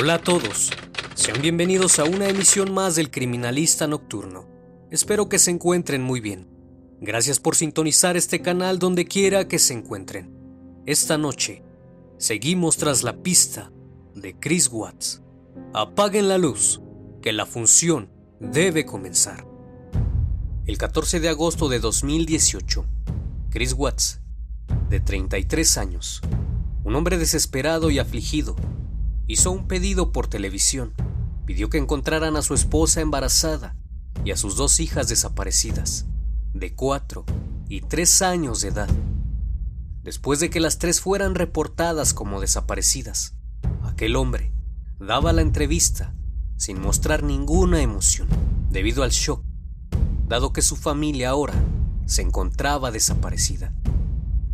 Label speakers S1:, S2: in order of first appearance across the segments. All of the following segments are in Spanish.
S1: Hola a todos, sean bienvenidos a una emisión más del Criminalista Nocturno. Espero que se encuentren muy bien. Gracias por sintonizar este canal donde quiera que se encuentren. Esta noche, seguimos tras la pista de Chris Watts. Apaguen la luz, que la función debe comenzar. El 14 de agosto de 2018, Chris Watts, de 33 años, un hombre desesperado y afligido, hizo un pedido por televisión. Pidió que encontraran a su esposa embarazada y a sus dos hijas desaparecidas, de cuatro y tres años de edad. Después de que las tres fueran reportadas como desaparecidas, aquel hombre daba la entrevista sin mostrar ninguna emoción, debido al shock, dado que su familia ahora se encontraba desaparecida.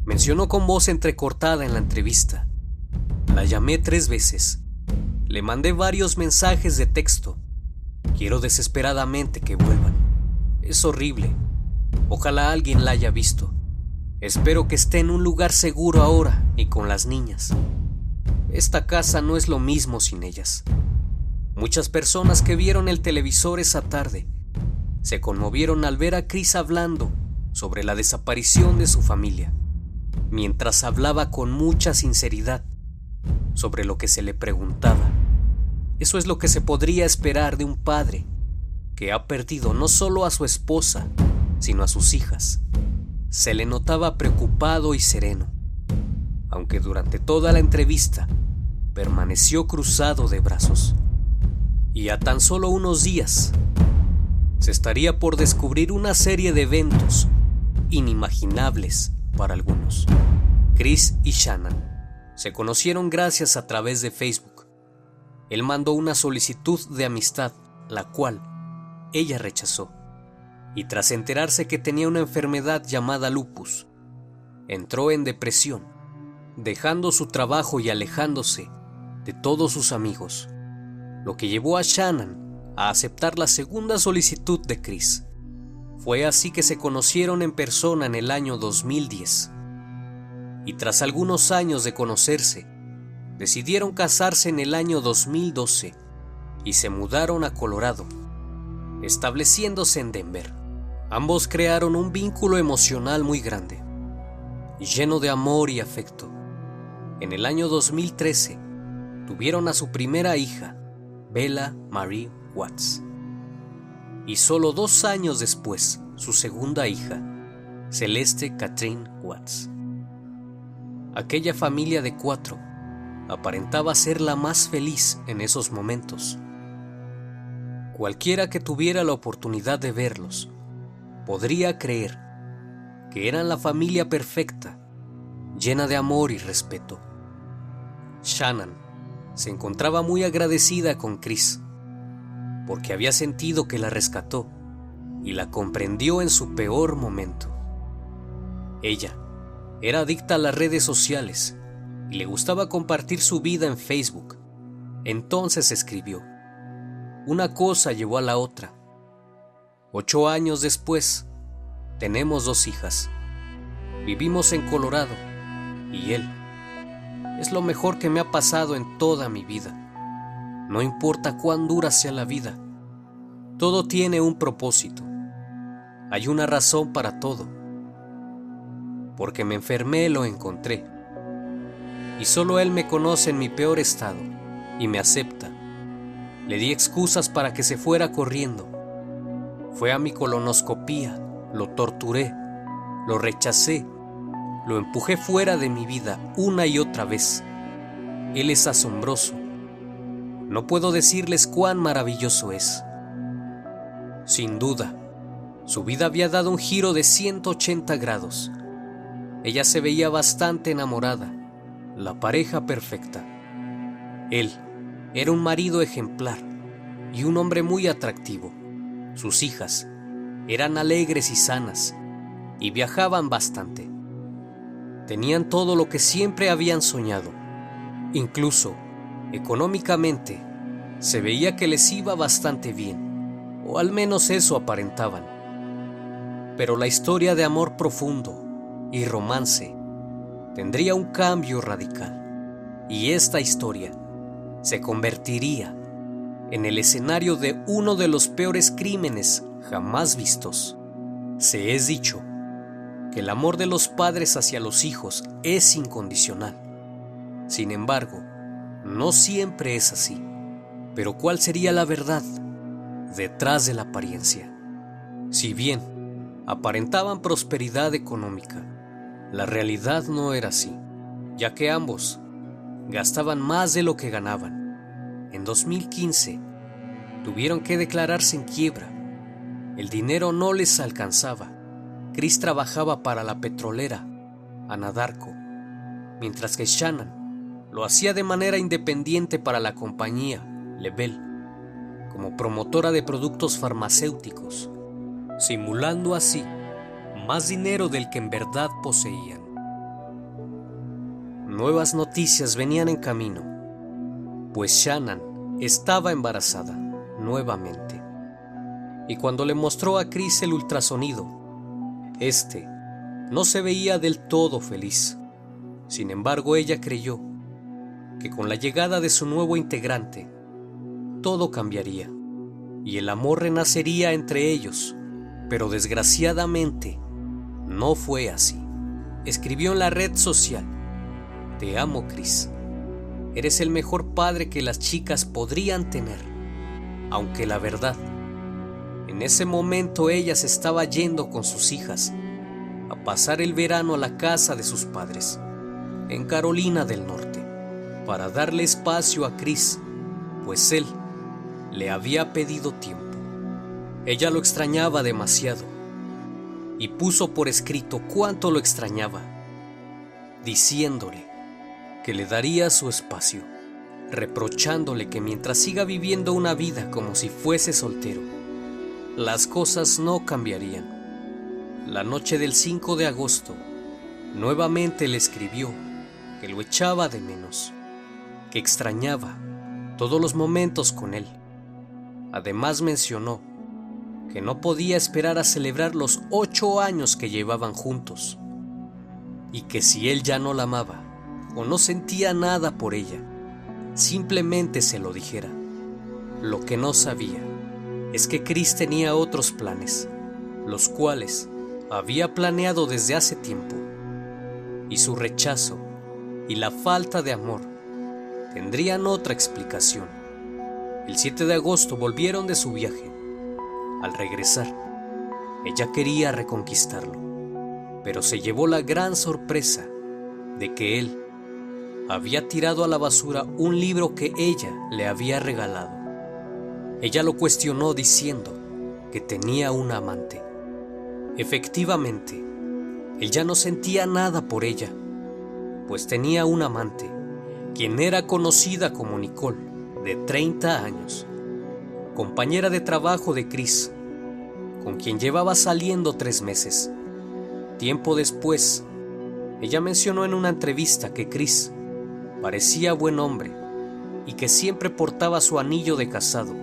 S1: Mencionó con voz entrecortada en la entrevista, la llamé tres veces le mandé varios mensajes de texto. Quiero desesperadamente que vuelvan. Es horrible. Ojalá alguien la haya visto. Espero que esté en un lugar seguro ahora y con las niñas. Esta casa no es lo mismo sin ellas. Muchas personas que vieron el televisor esa tarde se conmovieron al ver a Chris hablando sobre la desaparición de su familia, mientras hablaba con mucha sinceridad sobre lo que se le preguntaba. Eso es lo que se podría esperar de un padre que ha perdido no solo a su esposa, sino a sus hijas. Se le notaba preocupado y sereno, aunque durante toda la entrevista permaneció cruzado de brazos. Y a tan solo unos días, se estaría por descubrir una serie de eventos inimaginables para algunos. Chris y Shannon se conocieron gracias a través de Facebook él mandó una solicitud de amistad, la cual ella rechazó. Y tras enterarse que tenía una enfermedad llamada lupus, entró en depresión, dejando su trabajo y alejándose de todos sus amigos, lo que llevó a Shannon a aceptar la segunda solicitud de Chris. Fue así que se conocieron en persona en el año 2010. Y tras algunos años de conocerse, decidieron casarse en el año 2012 y se mudaron a Colorado, estableciéndose en Denver. Ambos crearon un vínculo emocional muy grande, lleno de amor y afecto. En el año 2013 tuvieron a su primera hija, Bella Marie Watts. Y solo dos años después, su segunda hija, Celeste Catherine Watts. Aquella familia de cuatro aparentaba ser la más feliz en esos momentos. Cualquiera que tuviera la oportunidad de verlos podría creer que eran la familia perfecta, llena de amor y respeto. Shannon se encontraba muy agradecida con Chris, porque había sentido que la rescató y la comprendió en su peor momento. Ella era adicta a las redes sociales y le gustaba compartir su vida en Facebook. Entonces escribió, una cosa llevó a la otra. Ocho años después, tenemos dos hijas. Vivimos en Colorado y él es lo mejor que me ha pasado en toda mi vida. No importa cuán dura sea la vida, todo tiene un propósito. Hay una razón para todo. Porque me enfermé lo encontré. Y solo él me conoce en mi peor estado y me acepta. Le di excusas para que se fuera corriendo. Fue a mi colonoscopía, lo torturé, lo rechacé lo empujé fuera de mi vida una y otra vez. Él es asombroso. No puedo decirles cuán maravilloso es. Sin duda, su vida había dado un giro de 180 grados. Ella se veía bastante enamorada, la pareja perfecta. Él era un marido ejemplar y un hombre muy atractivo. Sus hijas eran alegres y sanas y viajaban bastante. Tenían todo lo que siempre habían soñado. Incluso, económicamente, se veía que les iba bastante bien, o al menos eso aparentaban. Pero la historia de amor profundo y romance tendría un cambio radical, y esta historia se convertiría en el escenario de uno de los peores crímenes jamás vistos. Se es dicho que el amor de los padres hacia los hijos es incondicional. Sin embargo, no siempre es así. Pero ¿cuál sería la verdad detrás de la apariencia? Si bien aparentaban prosperidad económica, la realidad no era así, ya que ambos gastaban más de lo que ganaban. En 2015 tuvieron que declararse en quiebra. El dinero no les alcanzaba Chris trabajaba para la petrolera, Anadarko, mientras que Shannon lo hacía de manera independiente para la compañía Level, como promotora de productos farmacéuticos, simulando así más dinero del que en verdad poseían. Nuevas noticias venían en camino, pues Shannon estaba embarazada nuevamente. Y cuando le mostró a Chris el ultrasonido, este no se veía del todo feliz. Sin embargo, ella creyó que con la llegada de su nuevo integrante, todo cambiaría y el amor renacería entre ellos. Pero desgraciadamente, no fue así. Escribió en la red social, Te amo, Chris. Eres el mejor padre que las chicas podrían tener, aunque la verdad en ese momento ella se estaba yendo con sus hijas a pasar el verano a la casa de sus padres, en Carolina del Norte, para darle espacio a Chris, pues él le había pedido tiempo. Ella lo extrañaba demasiado y puso por escrito cuánto lo extrañaba, diciéndole que le daría su espacio, reprochándole que mientras siga viviendo una vida como si fuese soltero, las cosas no cambiarían. La noche del 5 de agosto, nuevamente le escribió que lo echaba de menos, que extrañaba todos los momentos con él. Además mencionó que no podía esperar a celebrar los ocho años que llevaban juntos, y que si él ya no la amaba o no sentía nada por ella, simplemente se lo dijera. Lo que no sabía es que Chris tenía otros planes, los cuales había planeado desde hace tiempo, y su rechazo y la falta de amor tendrían otra explicación. El 7 de agosto volvieron de su viaje. Al regresar, ella quería reconquistarlo, pero se llevó la gran sorpresa de que él había tirado a la basura un libro que ella le había regalado. Ella lo cuestionó diciendo que tenía un amante. Efectivamente, él ya no sentía nada por ella, pues tenía un amante, quien era conocida como Nicole, de 30 años, compañera de trabajo de Chris, con quien llevaba saliendo tres meses. Tiempo después, ella mencionó en una entrevista que Chris parecía buen hombre y que siempre portaba su anillo de casado,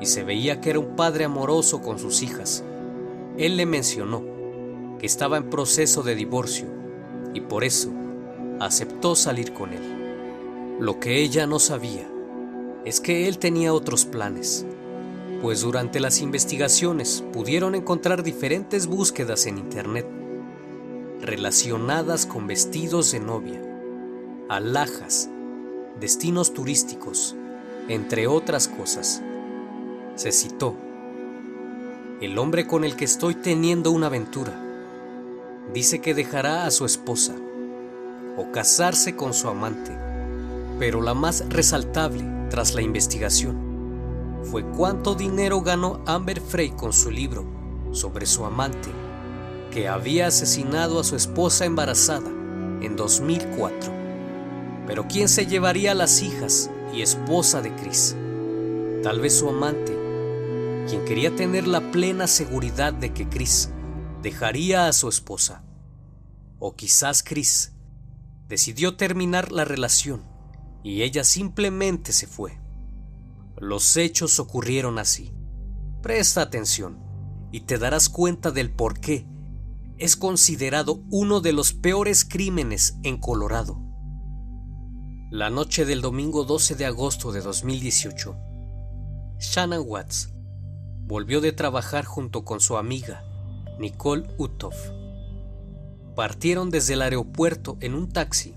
S1: y se veía que era un padre amoroso con sus hijas. Él le mencionó que estaba en proceso de divorcio y por eso aceptó salir con él. Lo que ella no sabía es que él tenía otros planes, pues durante las investigaciones pudieron encontrar diferentes búsquedas en Internet relacionadas con vestidos de novia alhajas, destinos turísticos, entre otras cosas. Se citó, el hombre con el que estoy teniendo una aventura dice que dejará a su esposa o casarse con su amante, pero la más resaltable tras la investigación fue cuánto dinero ganó Amber Frey con su libro sobre su amante, que había asesinado a su esposa embarazada en 2004. Pero ¿quién se llevaría a las hijas y esposa de Chris? Tal vez su amante, quien quería tener la plena seguridad de que Chris dejaría a su esposa. O quizás Chris decidió terminar la relación y ella simplemente se fue. Los hechos ocurrieron así. Presta atención y te darás cuenta del por qué es considerado uno de los peores crímenes en Colorado. La noche del domingo 12 de agosto de 2018, Shannon Watts volvió de trabajar junto con su amiga, Nicole Utov. Partieron desde el aeropuerto en un taxi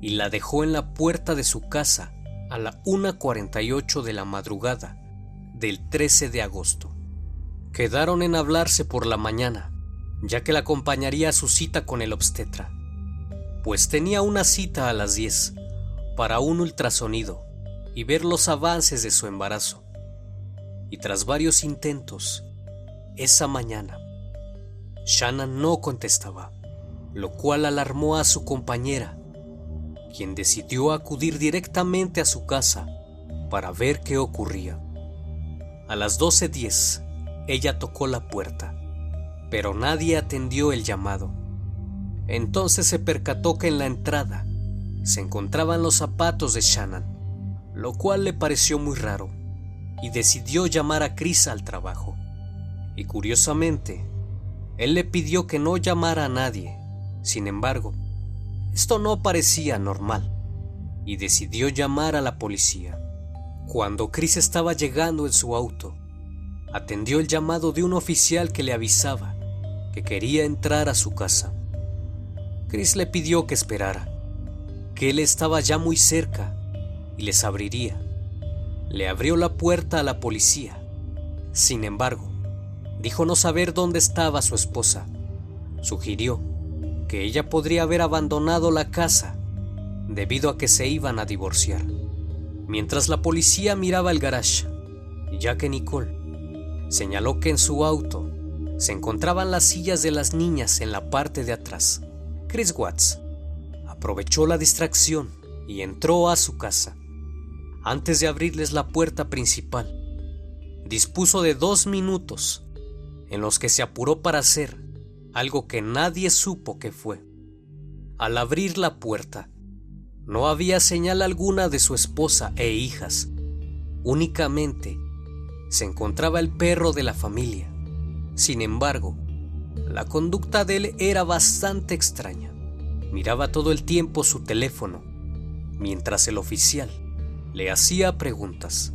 S1: y la dejó en la puerta de su casa a la 1.48 de la madrugada del 13 de agosto. Quedaron en hablarse por la mañana, ya que la acompañaría a su cita con el obstetra pues tenía una cita a las 10 para un ultrasonido y ver los avances de su embarazo. Y tras varios intentos, esa mañana, Shannon no contestaba, lo cual alarmó a su compañera, quien decidió acudir directamente a su casa para ver qué ocurría. A las 12.10, ella tocó la puerta, pero nadie atendió el llamado. Entonces se percató que en la entrada se encontraban los zapatos de Shannon, lo cual le pareció muy raro, y decidió llamar a Chris al trabajo. Y curiosamente, él le pidió que no llamara a nadie. Sin embargo, esto no parecía normal, y decidió llamar a la policía. Cuando Chris estaba llegando en su auto, atendió el llamado de un oficial que le avisaba que quería entrar a su casa. Chris le pidió que esperara, que él estaba ya muy cerca y les abriría. Le abrió la puerta a la policía. Sin embargo, dijo no saber dónde estaba su esposa. Sugirió que ella podría haber abandonado la casa debido a que se iban a divorciar. Mientras la policía miraba el garage, ya que Nicole señaló que en su auto se encontraban las sillas de las niñas en la parte de atrás. Chris Watts aprovechó la distracción y entró a su casa. Antes de abrirles la puerta principal, dispuso de dos minutos en los que se apuró para hacer algo que nadie supo que fue. Al abrir la puerta, no había señal alguna de su esposa e hijas. Únicamente se encontraba el perro de la familia. Sin embargo, la conducta de él era bastante extraña. Miraba todo el tiempo su teléfono, mientras el oficial le hacía preguntas,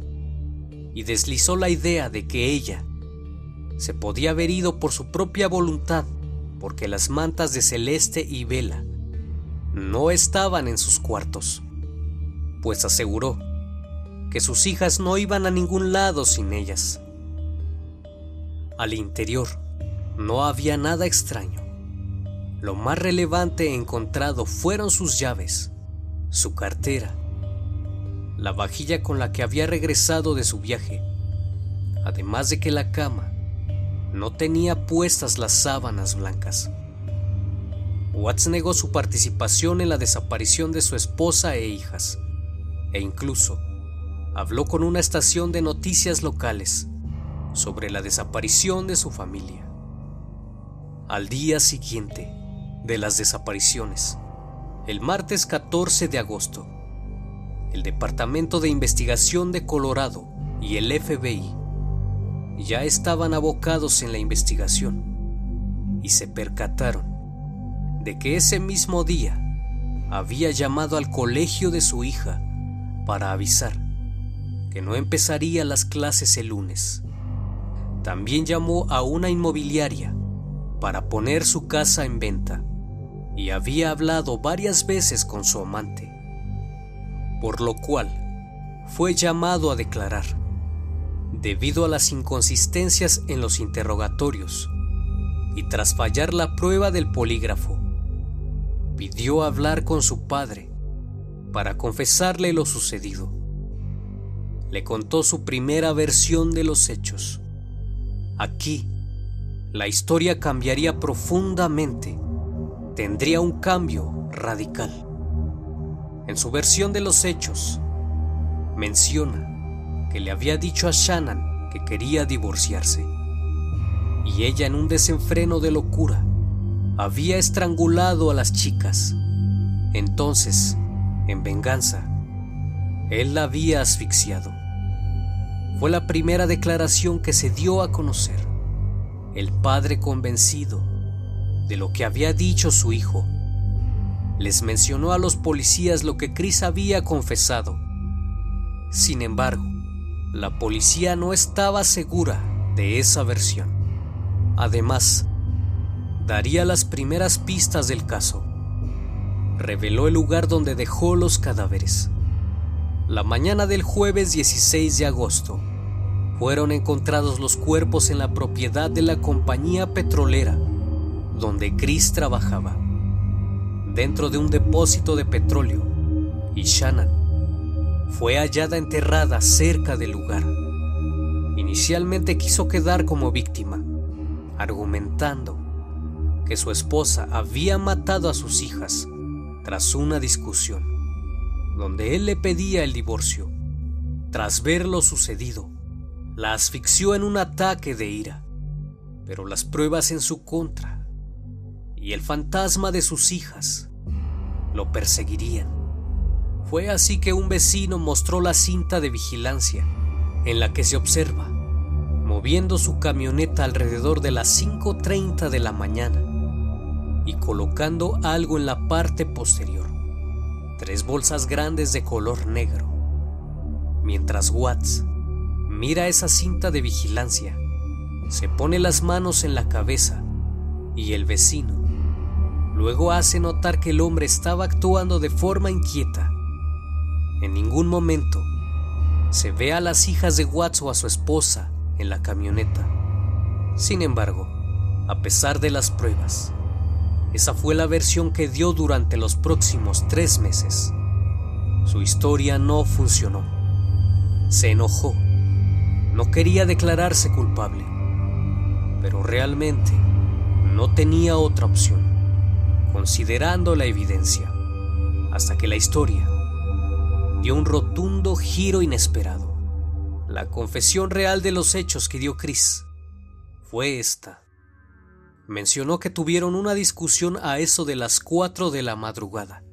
S1: y deslizó la idea de que ella se podía haber ido por su propia voluntad, porque las mantas de Celeste y Vela no estaban en sus cuartos, pues aseguró que sus hijas no iban a ningún lado sin ellas. Al interior no había nada extraño. lo más relevante encontrado fueron sus llaves, su cartera, la vajilla con la que había regresado de su viaje, además de que la cama no tenía puestas las sábanas blancas. Watts negó su participación en la desaparición de su esposa e hijas, e incluso habló con una estación de noticias locales sobre la desaparición de su familia. Al día siguiente de las desapariciones, el martes 14 de agosto, el Departamento de Investigación de Colorado y el FBI ya estaban abocados en la investigación y se percataron de que ese mismo día había llamado al colegio de su hija para avisar que no empezaría las clases el lunes. También llamó a una inmobiliaria para poner su casa en venta y había hablado varias veces con su amante, por lo cual fue llamado a declarar debido a las inconsistencias en los interrogatorios y tras fallar la prueba del polígrafo, pidió hablar con su padre para confesarle lo sucedido. Le contó su primera versión de los hechos. Aquí, la historia cambiaría profundamente, tendría un cambio radical. En su versión de los hechos, menciona que le había dicho a Shannon que quería divorciarse. Y ella en un desenfreno de locura había estrangulado a las chicas. Entonces, en venganza, él la había asfixiado. Fue la primera declaración que se dio a conocer. El padre convencido de lo que había dicho su hijo, les mencionó a los policías lo que Chris había confesado. Sin embargo, la policía no estaba segura de esa versión. Además, daría las primeras pistas del caso. Reveló el lugar donde dejó los cadáveres. La mañana del jueves 16 de agosto, fueron encontrados los cuerpos en la propiedad de la compañía petrolera donde Chris trabajaba, dentro de un depósito de petróleo, y Shannon fue hallada enterrada cerca del lugar. Inicialmente quiso quedar como víctima, argumentando que su esposa había matado a sus hijas tras una discusión, donde él le pedía el divorcio. Tras ver lo sucedido, la asfixió en un ataque de ira, pero las pruebas en su contra y el fantasma de sus hijas lo perseguirían. Fue así que un vecino mostró la cinta de vigilancia en la que se observa moviendo su camioneta alrededor de las 5.30 de la mañana y colocando algo en la parte posterior, tres bolsas grandes de color negro. Mientras Watts mira esa cinta de vigilancia, se pone las manos en la cabeza y el vecino luego hace notar que el hombre estaba actuando de forma inquieta en ningún momento se ve a las hijas de Watts o a su esposa en la camioneta. Sin embargo, a pesar de las pruebas, esa fue la versión que dio durante los próximos tres meses. Su historia no funcionó. Se enojó. No quería declararse culpable. Pero realmente no tenía otra opción, considerando la evidencia, hasta que la historia dio un rotundo giro inesperado. La confesión real de los hechos que dio Chris fue esta. Mencionó que tuvieron una discusión a eso de las 4 de la madrugada,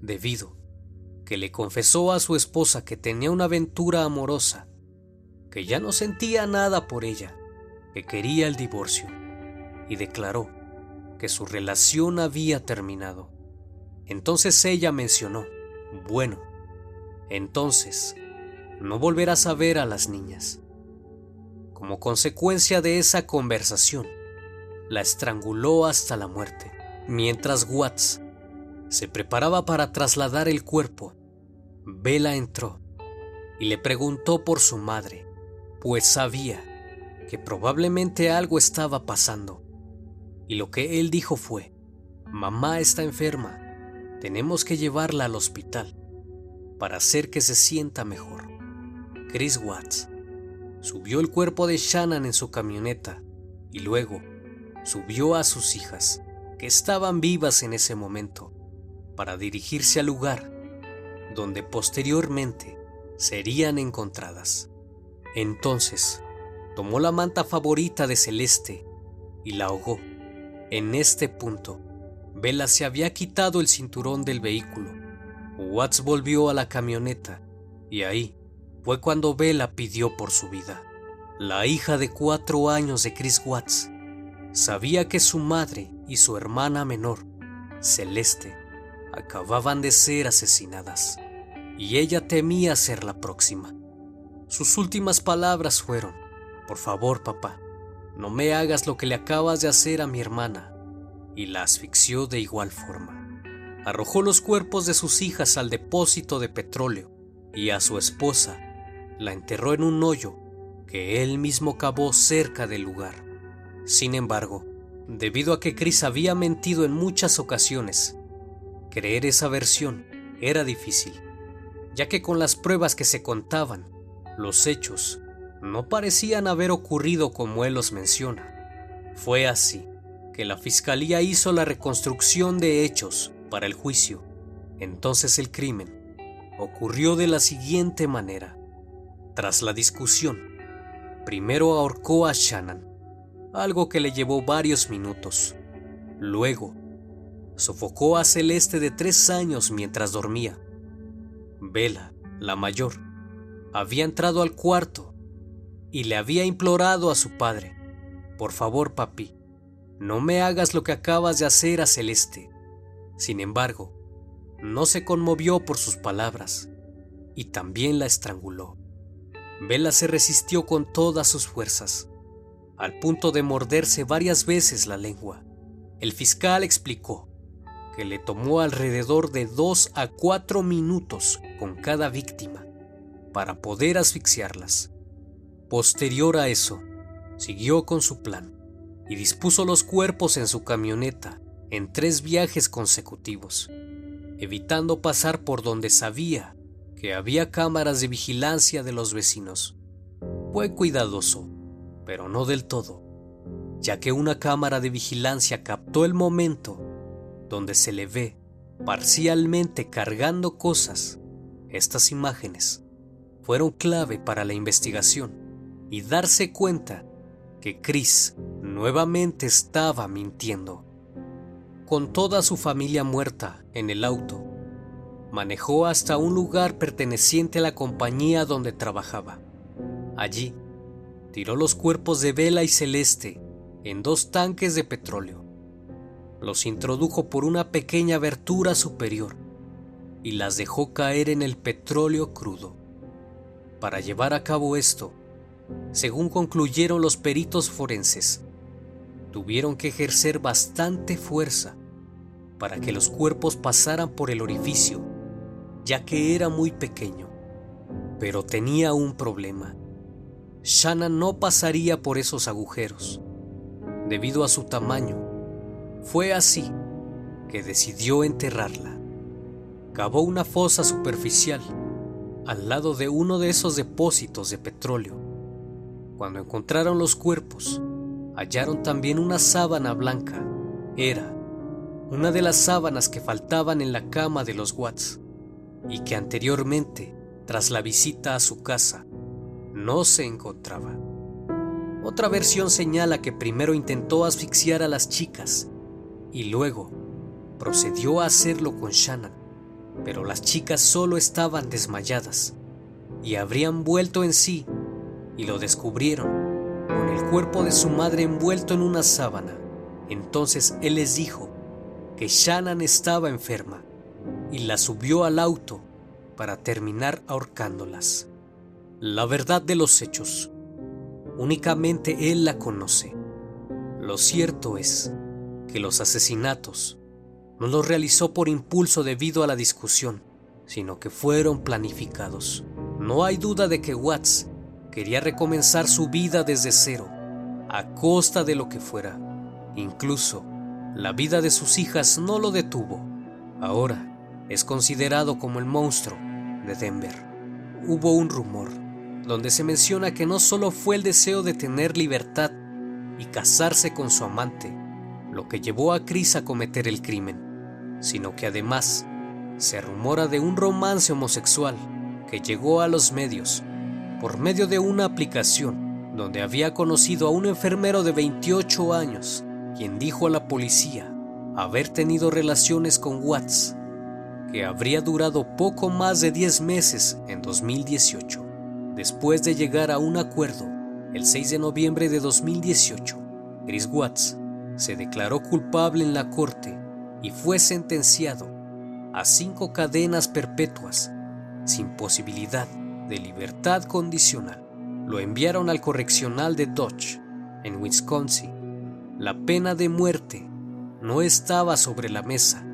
S1: debido que le confesó a su esposa que tenía una aventura amorosa, que ya no sentía nada por ella, que quería el divorcio, y declaró que su relación había terminado. Entonces ella mencionó, bueno, entonces no volverás a ver a las niñas. Como consecuencia de esa conversación, la estranguló hasta la muerte, mientras Watts se preparaba para trasladar el cuerpo. Bella entró y le preguntó por su madre, pues sabía que probablemente algo estaba pasando. Y lo que él dijo fue mamá está enferma, tenemos que llevarla al hospital para hacer que se sienta mejor. Chris Watts subió el cuerpo de Shannon en su camioneta y luego subió a sus hijas, que estaban vivas en ese momento, para dirigirse al lugar donde posteriormente serían encontradas. Entonces, tomó la manta favorita de Celeste y la ahogó. En este punto, Bella se había quitado el cinturón del vehículo. Watts volvió a la camioneta y ahí fue cuando Bella pidió por su vida. La hija de cuatro años de Chris Watts sabía que su madre y su hermana menor, Celeste, acababan de ser asesinadas y ella temía ser la próxima. Sus últimas palabras fueron, por favor papá, no me hagas lo que le acabas de hacer a mi hermana, y la asfixió de igual forma. Arrojó los cuerpos de sus hijas al depósito de petróleo y a su esposa la enterró en un hoyo que él mismo cavó cerca del lugar. Sin embargo, debido a que Chris había mentido en muchas ocasiones, creer esa versión era difícil, ya que con las pruebas que se contaban, los hechos no parecían haber ocurrido como él los menciona. Fue así que la fiscalía hizo la reconstrucción de hechos para el juicio. Entonces el crimen ocurrió de la siguiente manera. Tras la discusión, primero ahorcó a Shannon, algo que le llevó varios minutos. Luego, sofocó a Celeste de tres años mientras dormía. Vela, la mayor, había entrado al cuarto y le había implorado a su padre, por favor papi, no me hagas lo que acabas de hacer a Celeste. Sin embargo, no se conmovió por sus palabras y también la estranguló. Vela se resistió con todas sus fuerzas, al punto de morderse varias veces la lengua. El fiscal explicó que le tomó alrededor de dos a cuatro minutos con cada víctima para poder asfixiarlas. Posterior a eso, siguió con su plan y dispuso los cuerpos en su camioneta en tres viajes consecutivos, evitando pasar por donde sabía que había cámaras de vigilancia de los vecinos. Fue cuidadoso, pero no del todo, ya que una cámara de vigilancia captó el momento donde se le ve parcialmente cargando cosas. Estas imágenes fueron clave para la investigación y darse cuenta que Chris nuevamente estaba mintiendo. Con toda su familia muerta en el auto, manejó hasta un lugar perteneciente a la compañía donde trabajaba. Allí, tiró los cuerpos de Vela y Celeste en dos tanques de petróleo. Los introdujo por una pequeña abertura superior y las dejó caer en el petróleo crudo. Para llevar a cabo esto, según concluyeron los peritos forenses, tuvieron que ejercer bastante fuerza para que los cuerpos pasaran por el orificio ya que era muy pequeño. Pero tenía un problema. Shanna no pasaría por esos agujeros, debido a su tamaño. Fue así que decidió enterrarla. Cavó una fosa superficial al lado de uno de esos depósitos de petróleo. Cuando encontraron los cuerpos, hallaron también una sábana blanca. Era una de las sábanas que faltaban en la cama de los Watts y que anteriormente, tras la visita a su casa, no se encontraba. Otra versión señala que primero intentó asfixiar a las chicas y luego procedió a hacerlo con Shannon, pero las chicas solo estaban desmayadas y habrían vuelto en sí y lo descubrieron con el cuerpo de su madre envuelto en una sábana. Entonces él les dijo que Shannon estaba enferma y la subió al auto para terminar ahorcándolas. La verdad de los hechos, únicamente él la conoce. Lo cierto es que los asesinatos no los realizó por impulso debido a la discusión, sino que fueron planificados. No hay duda de que Watts quería recomenzar su vida desde cero, a costa de lo que fuera, incluso la vida de sus hijas no lo detuvo. Ahora es considerado como el monstruo de Denver. Hubo un rumor donde se menciona que no solo fue el deseo de tener libertad y casarse con su amante lo que llevó a Chris a cometer el crimen, sino que además se rumora de un romance homosexual que llegó a los medios por medio de una aplicación donde había conocido a un enfermero de 28 años, quien dijo a la policía haber tenido relaciones con Watts, que habría durado poco más de 10 meses en 2018. Después de llegar a un acuerdo, el 6 de noviembre de 2018, Chris Watts se declaró culpable en la corte y fue sentenciado a cinco cadenas perpetuas sin posibilidad de libertad condicional. Lo enviaron al correccional de Dodge, en Wisconsin. La pena de muerte no estaba sobre la mesa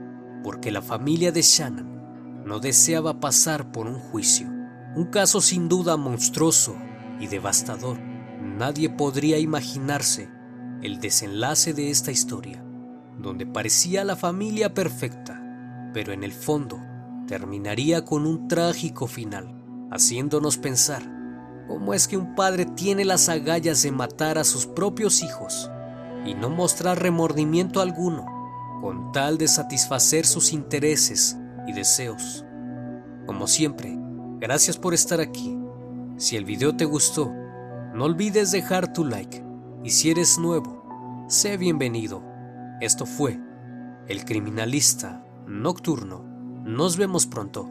S1: porque la familia de Shannon no deseaba pasar por un juicio. Un caso sin duda monstruoso y devastador. Nadie podría imaginarse el desenlace de esta historia, donde parecía la familia perfecta, pero en el fondo terminaría con un trágico final, haciéndonos pensar cómo es que un padre tiene las agallas de matar a sus propios hijos y no mostrar remordimiento alguno con tal de satisfacer sus intereses y deseos. Como siempre, gracias por estar aquí. Si el video te gustó, no olvides dejar tu like y si eres nuevo, sé bienvenido. Esto fue El Criminalista Nocturno. Nos vemos pronto.